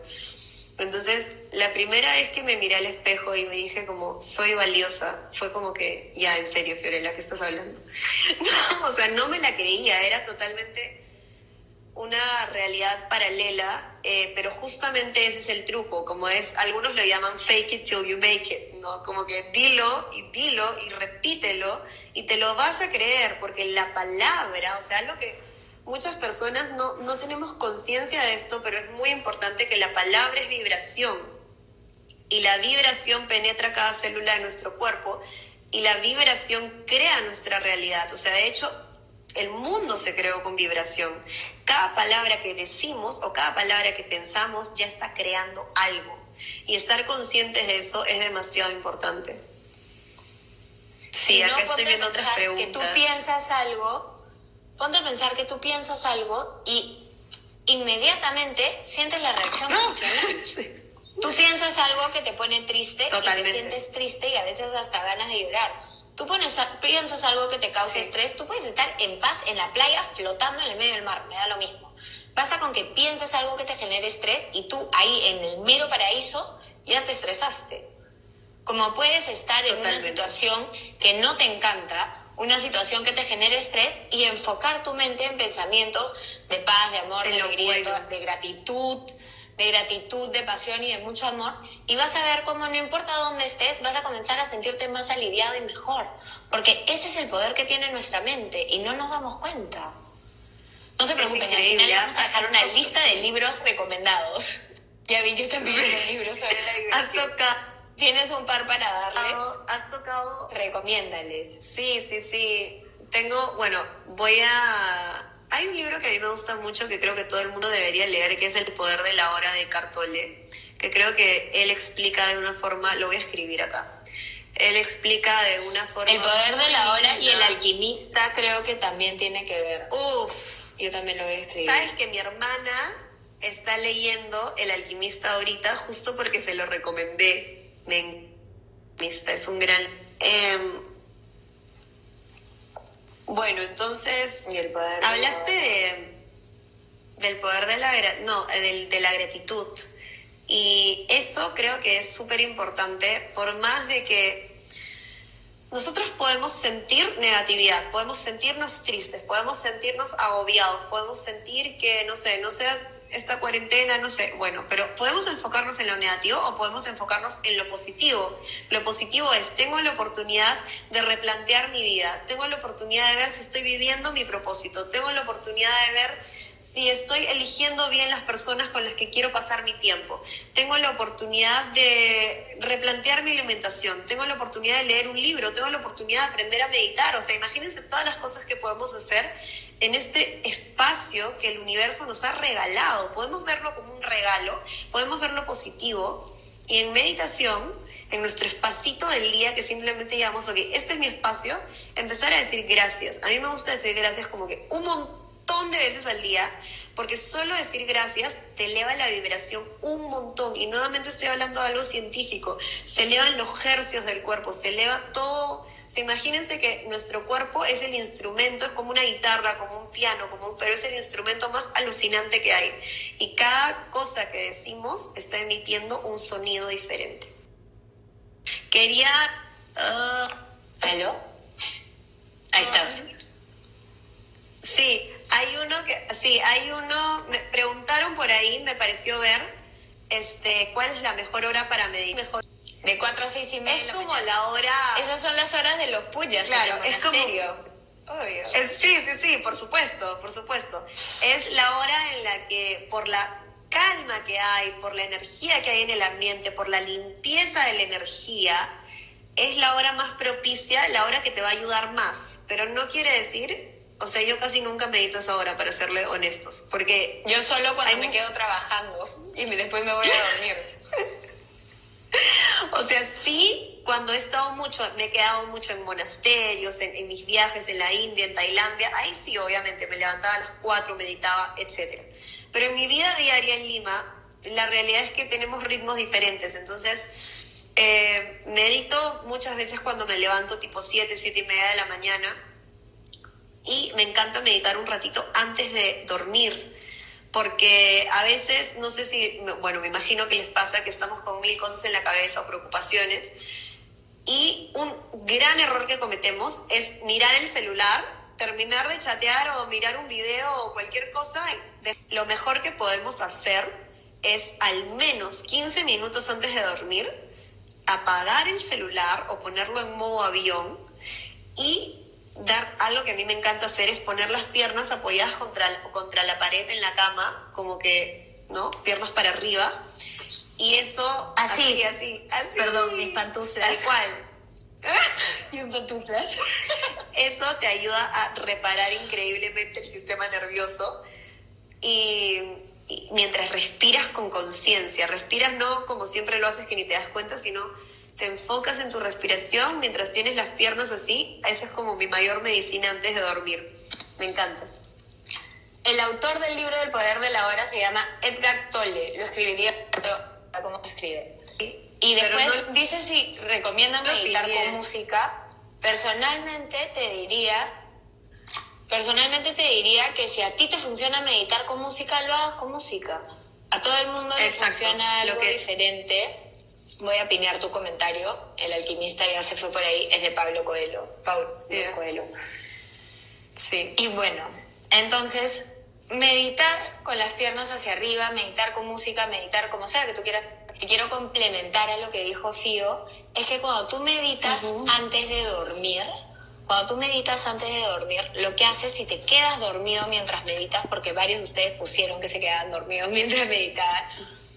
Entonces, la primera vez que me miré al espejo y me dije como, soy valiosa, fue como que, ya, en serio, Fiorella, ¿qué estás hablando? [laughs] o sea, no me la creía, era totalmente una realidad paralela, eh, pero justamente ese es el truco, como es, algunos lo llaman fake it till you make it, ¿no? Como que dilo y dilo y repítelo y te lo vas a creer, porque la palabra, o sea, lo que muchas personas no, no tenemos conciencia de esto, pero es muy importante que la palabra es vibración y la vibración penetra cada célula de nuestro cuerpo y la vibración crea nuestra realidad. O sea, de hecho, el mundo se creó con vibración. Cada palabra que decimos o cada palabra que pensamos ya está creando algo. Y estar conscientes de eso es demasiado importante. Sí, acá estoy viendo otras preguntas. Que tú piensas algo, ponte a pensar que tú piensas algo y inmediatamente sientes la reacción emocional. [laughs] Tú piensas algo que te pone triste y te sientes triste y a veces hasta ganas de llorar Tú pones, piensas algo que te cause estrés, tú puedes estar en paz en la playa flotando en el medio del mar, me da lo mismo. Basta con que pienses algo que te genere estrés y tú ahí en el mero paraíso ya te estresaste. Como puedes estar en una situación que no te encanta, una situación que te genere estrés y enfocar tu mente en pensamientos de paz, de amor, de alegría, de gratitud, de gratitud, de pasión y de mucho amor, y vas a ver cómo no importa dónde estés, vas a comenzar a sentirte más aliviado y mejor, porque ese es el poder que tiene nuestra mente y no nos damos cuenta. No se preocupen, al final vamos a dejar una lista de libros recomendados. [laughs] Ya vi que están pidiendo libros sobre la vibración. Has tocado. Tienes un par para darles. Has tocado. Recomiéndales. Sí, sí, sí. Tengo, bueno, voy a hay un libro que a mí me gusta mucho que creo que todo el mundo debería leer, que es El poder de la hora de Cartole, que creo que él explica de una forma, lo voy a escribir acá. Él explica de una forma. El poder de la hora y el alquimista creo que también tiene que ver. Uf. Yo también lo voy a escribir. ¿Sabes que mi hermana está leyendo El alquimista ahorita justo porque se lo recomendé? Me es un gran. Eh, bueno, entonces, hablaste de, del poder de la, no, de la gratitud. Y eso creo que es súper importante, por más de que nosotros podemos sentir negatividad, podemos sentirnos tristes, podemos sentirnos agobiados, podemos sentir que, no sé, no seas esta cuarentena, no sé, bueno, pero podemos enfocarnos en lo negativo o podemos enfocarnos en lo positivo. Lo positivo es, tengo la oportunidad de replantear mi vida, tengo la oportunidad de ver si estoy viviendo mi propósito, tengo la oportunidad de ver si estoy eligiendo bien las personas con las que quiero pasar mi tiempo. Tengo la oportunidad de replantear mi alimentación, tengo la oportunidad de leer un libro, tengo la oportunidad de aprender a meditar. O sea, imagínense todas las cosas que podemos hacer en este espacio que el universo nos ha regalado. Podemos verlo como un regalo, podemos verlo positivo y en meditación, en nuestro espacito del día que simplemente digamos, ok, este es mi espacio, empezar a decir gracias. A mí me gusta decir gracias como que un montón de veces al día, porque solo decir gracias te eleva la vibración un montón. Y nuevamente estoy hablando de algo científico. Se elevan los hercios del cuerpo, se eleva todo imagínense que nuestro cuerpo es el instrumento, es como una guitarra, como un piano, como pero es el instrumento más alucinante que hay. Y cada cosa que decimos está emitiendo un sonido diferente. Quería... Uh, ¿Aló? Ahí estás. Sí, hay uno que... Sí, hay uno... Me preguntaron por ahí, me pareció ver, este, cuál es la mejor hora para medir. Mejor de 4 a 6 y media. Es como la hora. Esas son las horas de los puyas. Claro, es como. Obvio. sí, sí, sí, por supuesto, por supuesto. Es la hora en la que, por la calma que hay, por la energía que hay en el ambiente, por la limpieza de la energía, es la hora más propicia, la hora que te va a ayudar más. Pero no quiere decir, o sea, yo casi nunca medito esa hora, para serle honestos, porque... Yo solo cuando me quedo trabajando y después me voy a dormir. [laughs] [laughs] o sea, sí, cuando he estado mucho, me he quedado mucho en monasterios, en, mis viajes en la India, en Tailandia, ahí sí, obviamente, me levantaba a las 4, meditaba, etc. Pero en mi vida diaria en Lima, la realidad es que tenemos ritmos diferentes, entonces... Eh, medito muchas veces cuando me levanto tipo 7, 7 y media de la mañana y me encanta meditar un ratito antes de dormir porque a veces, no sé si, bueno, me imagino que les pasa que estamos con mil cosas en la cabeza o preocupaciones, y un gran error que cometemos es mirar el celular terminar de chatear o mirar un video o cualquier cosa, lo mejor que podemos hacer es al menos 15 minutos antes de dormir apagar el celular o ponerlo en modo avión y dar algo que a mí me encanta hacer es poner las piernas apoyadas contra, contra la pared en la cama, como que, ¿no? Piernas para arriba. Y eso, así, así, así. Perdón, mis pantuflas. Tal cual. [laughs] y en pantuflas. [laughs] Eso te ayuda a reparar increíblemente el sistema nervioso y, mientras respiras con conciencia, respiras no como siempre lo haces que ni te das cuenta, sino te enfocas en tu respiración mientras tienes las piernas así, esa es como mi mayor medicina antes de dormir. Me encanta. El autor del libro del poder de la hora se llama Edgar Tolle, lo escribiría como se escribe. Y después dice si recomienda meditar con música. Personalmente te diría, personalmente te diría que si a ti te funciona meditar con música, lo hagas con música. A todo el mundo le funciona algo diferente. Voy a pinear tu comentario. El alquimista ya se fue por ahí. Es de Pablo Coelho. Pablo Coelho. Sí. Y bueno, entonces meditar con las piernas hacia arriba, meditar con música, meditar como sea que tú quieras y quiero complementar a lo que dijo Fío, es que cuando tú meditas antes de dormir, cuando tú meditas antes de dormir, lo que haces si te quedas dormido mientras meditas, porque varios de ustedes pusieron que se quedaban dormidos [laughs] mientras meditaban,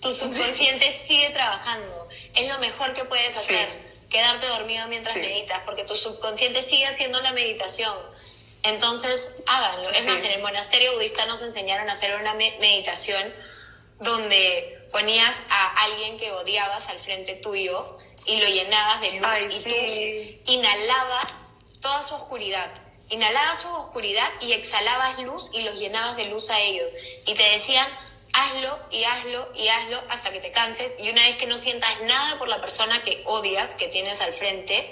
tu subconsciente sigue trabajando. Es lo mejor que puedes hacer, quedarte dormido mientras meditas, porque tu subconsciente sigue haciendo la meditación. Entonces, háganlo. Es más, en el monasterio budista nos enseñaron a hacer una meditación donde ponías a alguien que odiabas al frente tuyo y lo llenabas de luz y tú inhalabas toda su oscuridad. Inhalabas su oscuridad y exhalabas luz y los llenabas de luz a ellos. Y te decían, hazlo y hazlo y hazlo hasta que te canses. Y una vez que no sientas nada por la persona que odias, que tienes al frente,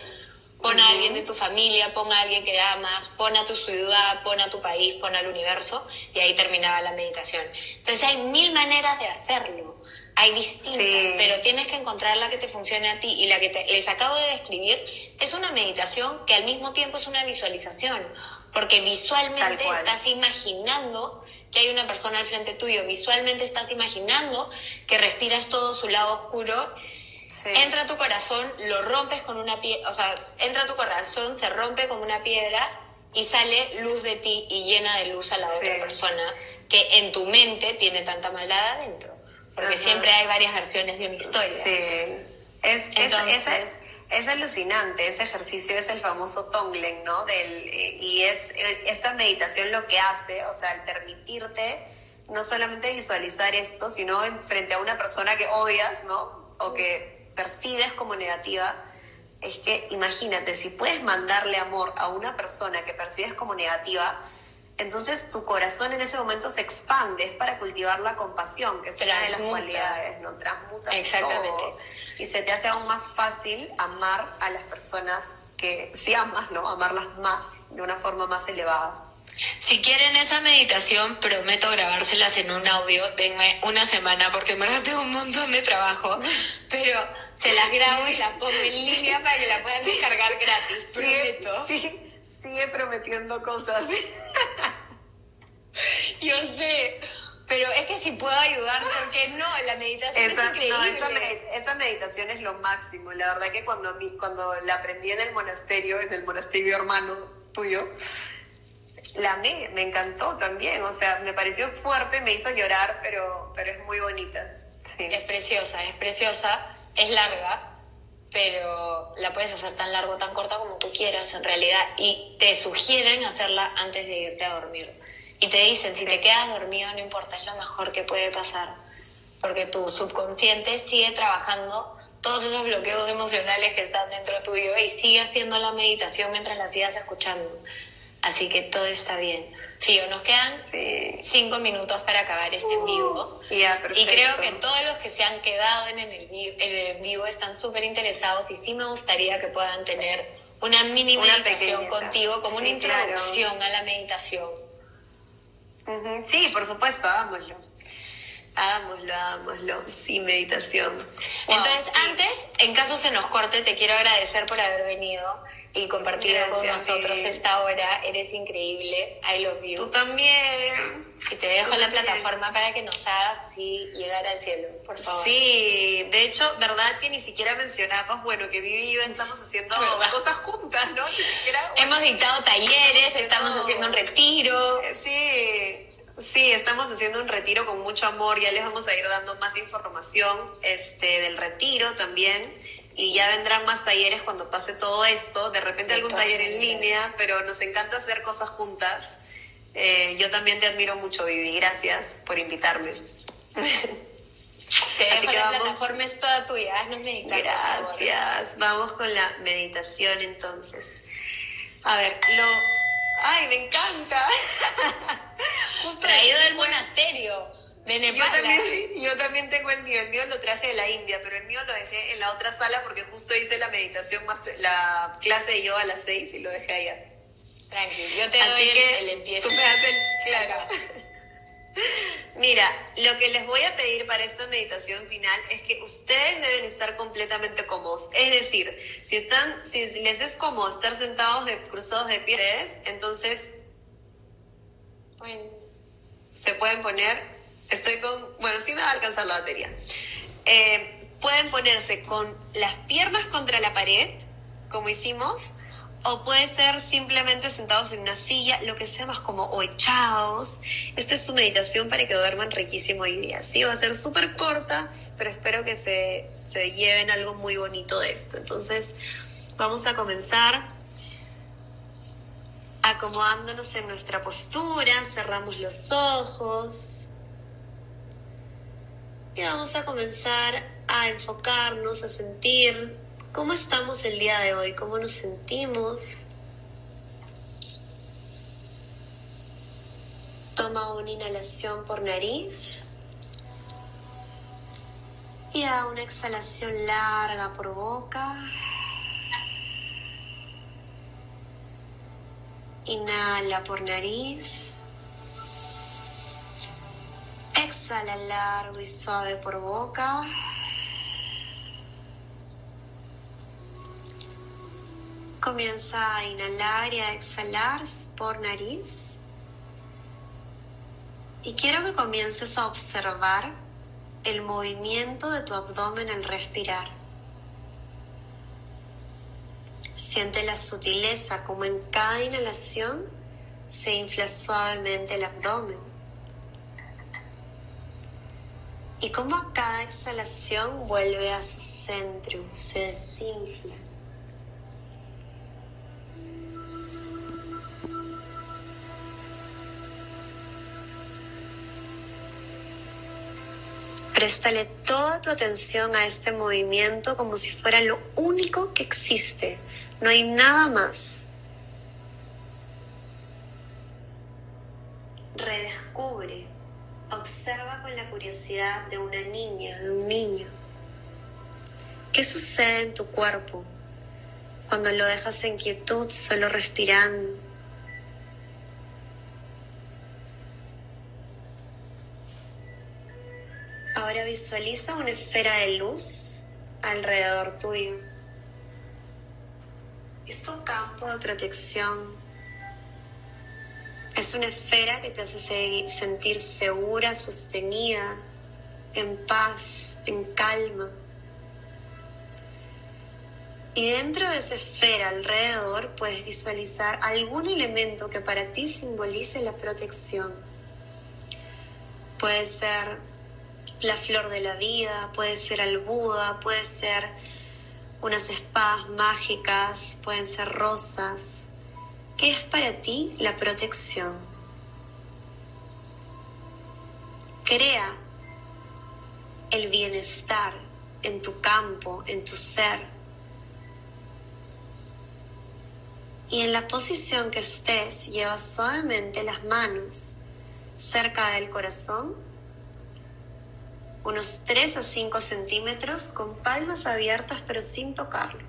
pon a alguien de tu familia, pon a alguien que amas, pon a tu ciudad, pon a tu país, pon al universo. Y ahí terminaba la meditación. Entonces hay mil maneras de hacerlo. Hay distintas, pero tienes que encontrar la que te funcione a ti y la que les acabo de describir es una meditación que al mismo tiempo es una visualización, porque visualmente estás imaginando que hay una persona al frente tuyo, visualmente estás imaginando que respiras todo su lado oscuro, entra a tu corazón, lo rompes con una piedra, o sea, entra a tu corazón, se rompe como una piedra y sale luz de ti y llena de luz a la otra persona que en tu mente tiene tanta maldad adentro. Porque siempre hay varias versiones de una historia. Sí, es, es, es, alucinante, ese ejercicio es el famoso Tonglen, ¿no? Del, eh, y es esta meditación lo que hace, o sea, al permitirte no solamente visualizar esto, sino en, frente a una persona que odias, ¿no? O que percibes como negativa, es que imagínate, si puedes mandarle amor a una persona que percibes como negativa, entonces tu corazón en ese momento se expande, es para cultivar la compasión, que es una de las cualidades, ¿no? Transmutas todo. Y se te hace aún más fácil amar a las personas que si amas, ¿no? Amarlas más, de una forma más elevada. Si quieren esa meditación, prometo grabárselas en un audio. Denme una semana porque en verdad tengo un montón de trabajo. [laughs] Pero se las grabo y las pongo en línea para que la puedan descargar gratis. Prometo. Sí sigue prometiendo cosas. [laughs] Yo sé, pero es que si puedo ayudar, ¿por qué no? La meditación es increíble. esa, meditación es lo máximo. La verdad que cuando, cuando la aprendí en el monasterio, en el monasterio hermano tuyo, la amé, me encantó también. O sea, me pareció fuerte, me hizo llorar, pero, pero es muy bonita. Es preciosa, es preciosa, es larga, pero la puedes hacer tan largo o tan corta como tú quieras en realidad y te sugieren hacerla antes de irte a dormir. Y te dicen, si te quedas dormido no importa, es lo mejor que puede pasar, porque tu subconsciente sigue trabajando todos esos bloqueos emocionales que están dentro tuyo y sigue haciendo la meditación mientras la sigas escuchando. Así que todo está bien. Sí, nos quedan cinco minutos para acabar este en vivo. y creo que todos los que se han quedado en el, vivo, vivo están súper interesados y sí me gustaría que puedan tener una mini meditación contigo como una introducción a la meditación. Sí, por supuesto, hagámoslo. Hagámoslo, hagámoslo. Sí, meditación. Entonces, antes, en caso se nos corte, te quiero agradecer por haber venido y compartido con nosotros esta hora. Eres increíble. I love you. Tú también. Y te dejo la plataforma para que nos hagas así llegar al cielo, por favor. Sí, de hecho, verdad que ni siquiera mencionamos, bueno, que Vivi y yo estamos haciendo [laughs] cosas juntas, ¿no? Hemos dictado talleres, estamos haciendo un retiro. Eh, sí, sí, estamos haciendo un retiro con mucho amor. Ya les vamos a ir dando más información este, del retiro también y ya vendrán más talleres cuando pase todo esto, de repente algún taller en línea, pero nos encanta hacer cosas juntas. Eh, yo también te admiro mucho, Vivi, gracias por invitarme. Te [laughs] Así que la vamos. plataforma es toda tuya, Gracias, vamos con la meditación entonces. A ver, lo... ¡Ay, me encanta! [laughs] Traído del monasterio. Yo también, [laughs] yo también tengo el mío, el mío lo traje de la India, pero el mío lo dejé en la otra sala porque justo hice la meditación, más la clase de yoga a las seis y lo dejé allá. Tranquilo, yo te doy que el, empiezo. Tú me haces claro. [laughs] Mira, lo que les voy a pedir para esta meditación final es que ustedes deben estar completamente cómodos. Es decir, si están, si les es cómodo estar sentados de, cruzados de pies, entonces bueno. se pueden poner Estoy con, bueno, sí me va a alcanzar la batería. Eh, pueden ponerse con las piernas contra la pared, como hicimos, o puede ser simplemente sentados en una silla, lo que sea más como o echados. Esta es su meditación para que duerman riquísimo hoy día. Sí, va a ser súper corta, pero espero que se, se lleven algo muy bonito de esto. Entonces, vamos a comenzar acomodándonos en nuestra postura, cerramos los ojos. Y vamos a comenzar a enfocarnos, a sentir cómo estamos el día de hoy, cómo nos sentimos. Toma una inhalación por nariz y da una exhalación larga por boca. Inhala por nariz. Exhala largo y suave por boca. Comienza a inhalar y a exhalar por nariz. Y quiero que comiences a observar el movimiento de tu abdomen al respirar. Siente la sutileza como en cada inhalación se infla suavemente el abdomen. Y como a cada exhalación vuelve a su centro, se desinfla. Préstale toda tu atención a este movimiento como si fuera lo único que existe. No hay nada más. Redescubre Observa con la curiosidad de una niña, de un niño. ¿Qué sucede en tu cuerpo cuando lo dejas en quietud, solo respirando? Ahora visualiza una esfera de luz alrededor tuyo. Es tu campo de protección es una esfera que te hace sentir segura, sostenida, en paz, en calma. Y dentro de esa esfera alrededor puedes visualizar algún elemento que para ti simbolice la protección. Puede ser la flor de la vida, puede ser el Buda, puede ser unas espadas mágicas, pueden ser rosas, ¿Qué es para ti la protección? Crea el bienestar en tu campo, en tu ser. Y en la posición que estés, lleva suavemente las manos cerca del corazón, unos 3 a 5 centímetros, con palmas abiertas pero sin tocarlo.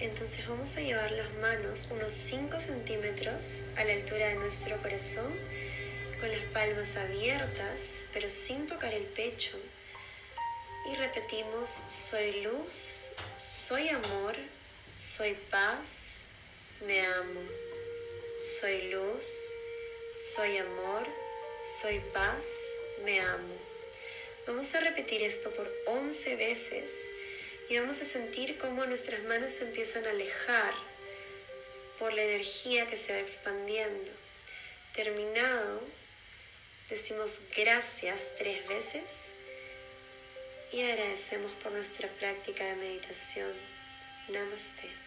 Entonces vamos a llevar las manos unos 5 centímetros a la altura de nuestro corazón con las palmas abiertas, pero sin tocar el pecho. Y repetimos, soy luz, soy amor, soy paz, me amo. Soy luz, soy amor, soy paz, me amo. Vamos a repetir esto por 11 veces y vamos a sentir cómo nuestras manos se empiezan a alejar por la energía que se va expandiendo. Terminado, decimos gracias tres veces y agradecemos por nuestra práctica de meditación. Namaste.